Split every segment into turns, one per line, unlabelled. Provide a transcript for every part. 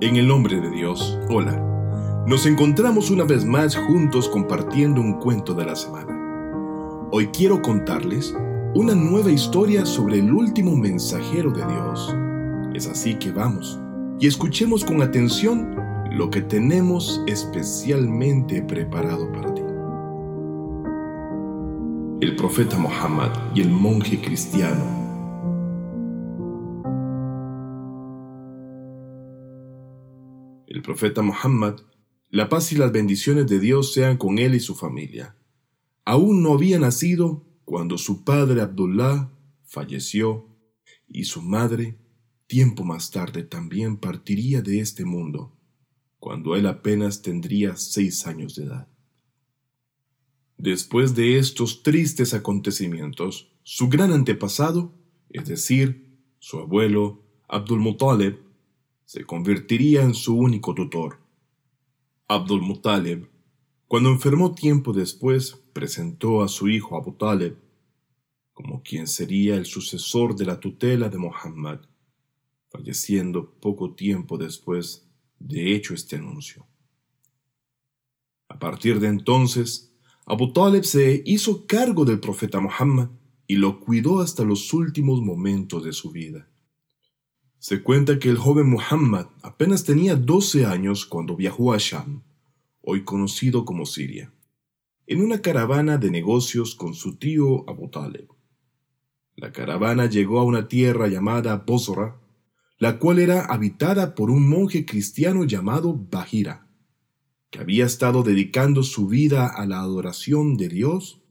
En el nombre de Dios, hola. Nos encontramos una vez más juntos compartiendo un cuento de la semana. Hoy quiero contarles una nueva historia sobre el último mensajero de Dios. Es así que vamos y escuchemos con atención lo que tenemos especialmente preparado para ti. El profeta Muhammad y el monje cristiano profeta Muhammad, la paz y las bendiciones de Dios sean con él y su familia. Aún no había nacido cuando su padre Abdullah falleció y su madre, tiempo más tarde, también partiría de este mundo, cuando él apenas tendría seis años de edad. Después de estos tristes acontecimientos, su gran antepasado, es decir, su abuelo Abdul Muttalib, se convertiría en su único tutor. Abdul Muttalib, cuando enfermó tiempo después, presentó a su hijo Abu Talib como quien sería el sucesor de la tutela de Muhammad, falleciendo poco tiempo después de hecho este anuncio. A partir de entonces, Abu Talib se hizo cargo del profeta Muhammad y lo cuidó hasta los últimos momentos de su vida. Se cuenta que el joven Muhammad apenas tenía 12 años cuando viajó a Sham, hoy conocido como Siria, en una caravana de negocios con su tío Abu Talib. La caravana llegó a una tierra llamada Bosra, la cual era habitada por un monje cristiano llamado Bahira, que había estado dedicando su vida a la adoración de Dios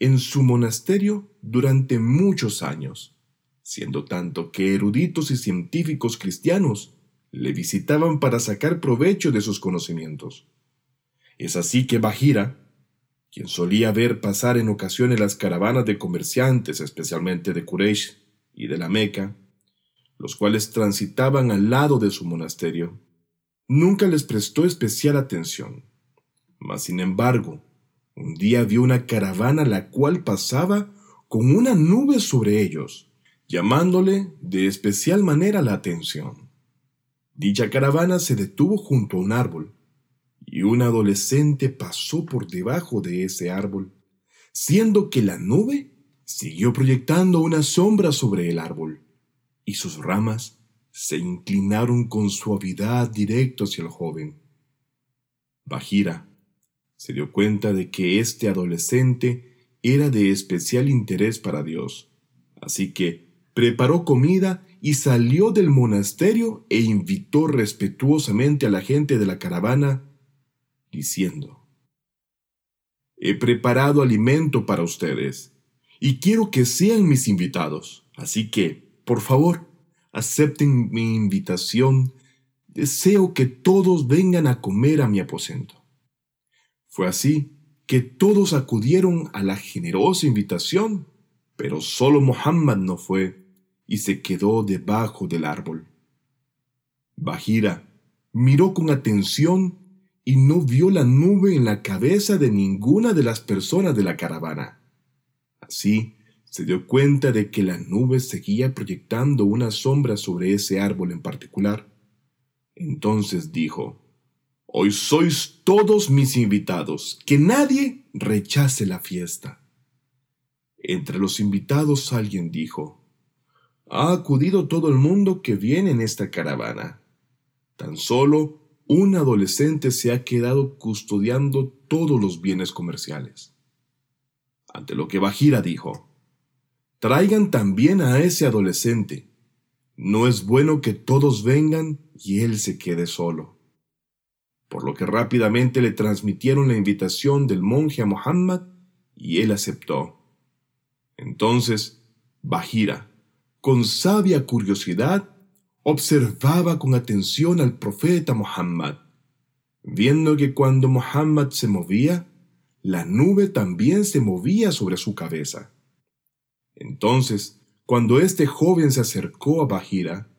en su monasterio durante muchos años siendo tanto que eruditos y científicos cristianos le visitaban para sacar provecho de sus conocimientos. Es así que Bajira, quien solía ver pasar en ocasiones las caravanas de comerciantes, especialmente de Quraysh y de la Meca, los cuales transitaban al lado de su monasterio, nunca les prestó especial atención. Mas, sin embargo, un día vio una caravana la cual pasaba con una nube sobre ellos, llamándole de especial manera la atención. Dicha caravana se detuvo junto a un árbol, y un adolescente pasó por debajo de ese árbol, siendo que la nube siguió proyectando una sombra sobre el árbol, y sus ramas se inclinaron con suavidad directo hacia el joven. Bajira se dio cuenta de que este adolescente era de especial interés para Dios, así que preparó comida y salió del monasterio e invitó respetuosamente a la gente de la caravana, diciendo, He preparado alimento para ustedes y quiero que sean mis invitados, así que, por favor, acepten mi invitación. Deseo que todos vengan a comer a mi aposento. Fue así que todos acudieron a la generosa invitación, pero solo Muhammad no fue y se quedó debajo del árbol. Bajira miró con atención y no vio la nube en la cabeza de ninguna de las personas de la caravana. Así se dio cuenta de que la nube seguía proyectando una sombra sobre ese árbol en particular. Entonces dijo, Hoy sois todos mis invitados, que nadie rechace la fiesta. Entre los invitados alguien dijo, ha acudido todo el mundo que viene en esta caravana. Tan solo un adolescente se ha quedado custodiando todos los bienes comerciales. Ante lo que Bajira dijo, traigan también a ese adolescente. No es bueno que todos vengan y él se quede solo. Por lo que rápidamente le transmitieron la invitación del monje a Muhammad y él aceptó. Entonces, Bajira, con sabia curiosidad, observaba con atención al profeta Muhammad, viendo que cuando Muhammad se movía, la nube también se movía sobre su cabeza. Entonces, cuando este joven se acercó a Bajira,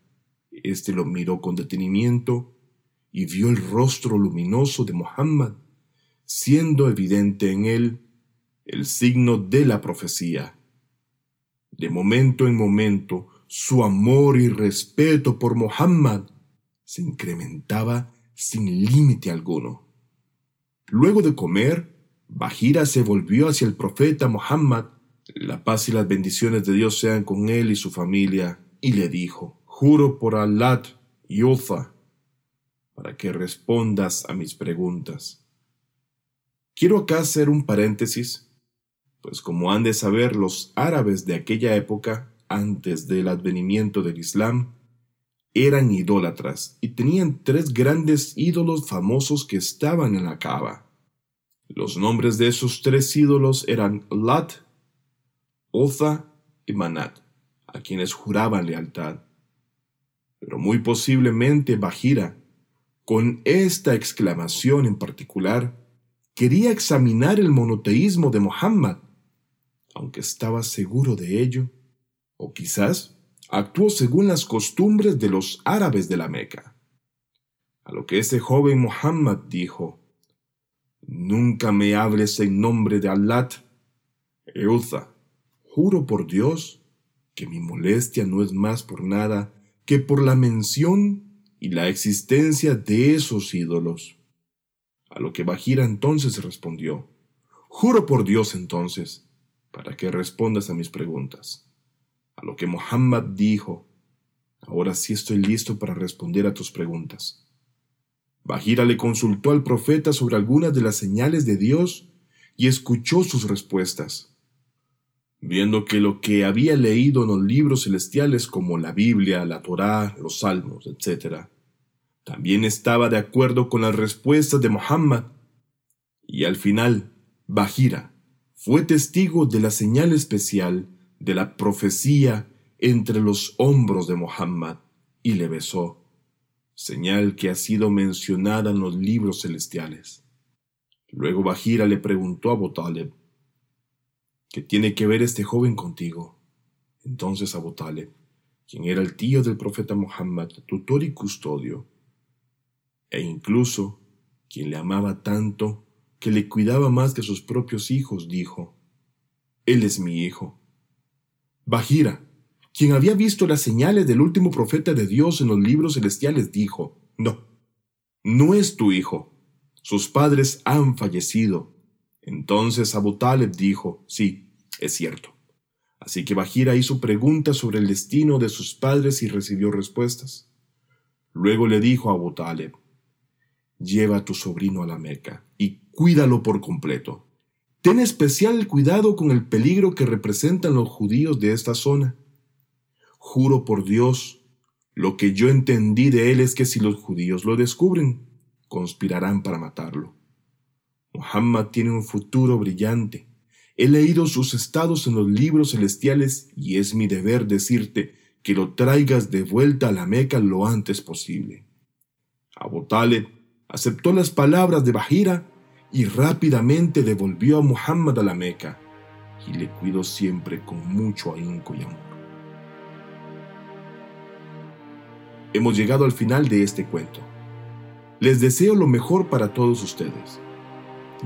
éste lo miró con detenimiento y vio el rostro luminoso de Muhammad, siendo evidente en él el signo de la profecía. De momento en momento, su amor y respeto por Muhammad se incrementaba sin límite alguno. Luego de comer, Bajira se volvió hacia el profeta Muhammad, la paz y las bendiciones de Dios sean con él y su familia, y le dijo, Juro por Allah y Ufa, para que respondas a mis preguntas. Quiero acá hacer un paréntesis, pues como han de saber los árabes de aquella época, antes del advenimiento del Islam, eran idólatras y tenían tres grandes ídolos famosos que estaban en la cava. Los nombres de esos tres ídolos eran Lat, Otha y Manat, a quienes juraban lealtad. Pero muy posiblemente Bajira, con esta exclamación en particular, quería examinar el monoteísmo de Muhammad, aunque estaba seguro de ello, o quizás actuó según las costumbres de los árabes de la Meca. A lo que ese joven Muhammad dijo, Nunca me hables en nombre de Allah. Eutha, juro por Dios que mi molestia no es más por nada que por la mención y la existencia de esos ídolos. A lo que Bajira entonces respondió, Juro por Dios entonces, para que respondas a mis preguntas. A lo que Muhammad dijo, ahora sí estoy listo para responder a tus preguntas. Bajira le consultó al profeta sobre algunas de las señales de Dios y escuchó sus respuestas. Viendo que lo que había leído en los libros celestiales como la Biblia, la Torá, los Salmos, etc., también estaba de acuerdo con las respuestas de Muhammad, y al final, Bajira fue testigo de la señal especial de la profecía entre los hombros de Muhammad y le besó, señal que ha sido mencionada en los libros celestiales. Luego Bajira le preguntó a Abu Talib, ¿qué tiene que ver este joven contigo? Entonces Abu Talib, quien era el tío del profeta Muhammad, tutor y custodio, e incluso quien le amaba tanto que le cuidaba más que sus propios hijos, dijo, Él es mi hijo Bajira, quien había visto las señales del último profeta de Dios en los libros celestiales, dijo, No, no es tu hijo. Sus padres han fallecido. Entonces Abu Taleb dijo, Sí, es cierto. Así que Bajira hizo preguntas sobre el destino de sus padres y recibió respuestas. Luego le dijo a Abu Taleb, Lleva a tu sobrino a la Meca y cuídalo por completo. Ten especial cuidado con el peligro que representan los judíos de esta zona. Juro por Dios, lo que yo entendí de él es que si los judíos lo descubren, conspirarán para matarlo. Muhammad tiene un futuro brillante. He leído sus estados en los libros celestiales y es mi deber decirte que lo traigas de vuelta a la Meca lo antes posible. Abu Talib aceptó las palabras de Bahira y rápidamente devolvió a Muhammad a la Meca y le cuidó siempre con mucho ahínco y amor. Hemos llegado al final de este cuento. Les deseo lo mejor para todos ustedes.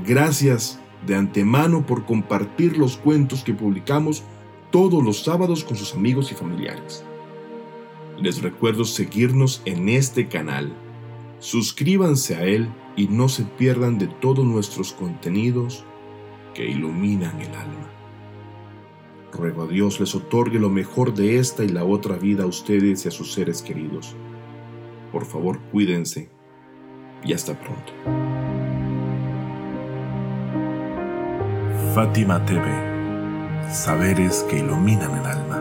Gracias de antemano por compartir los cuentos que publicamos todos los sábados con sus amigos y familiares. Les recuerdo seguirnos en este canal. Suscríbanse a él y no se pierdan de todos nuestros contenidos que iluminan el alma. Ruego a Dios les otorgue lo mejor de esta y la otra vida a ustedes y a sus seres queridos. Por favor, cuídense y hasta pronto.
Fátima TV, saberes que iluminan el alma.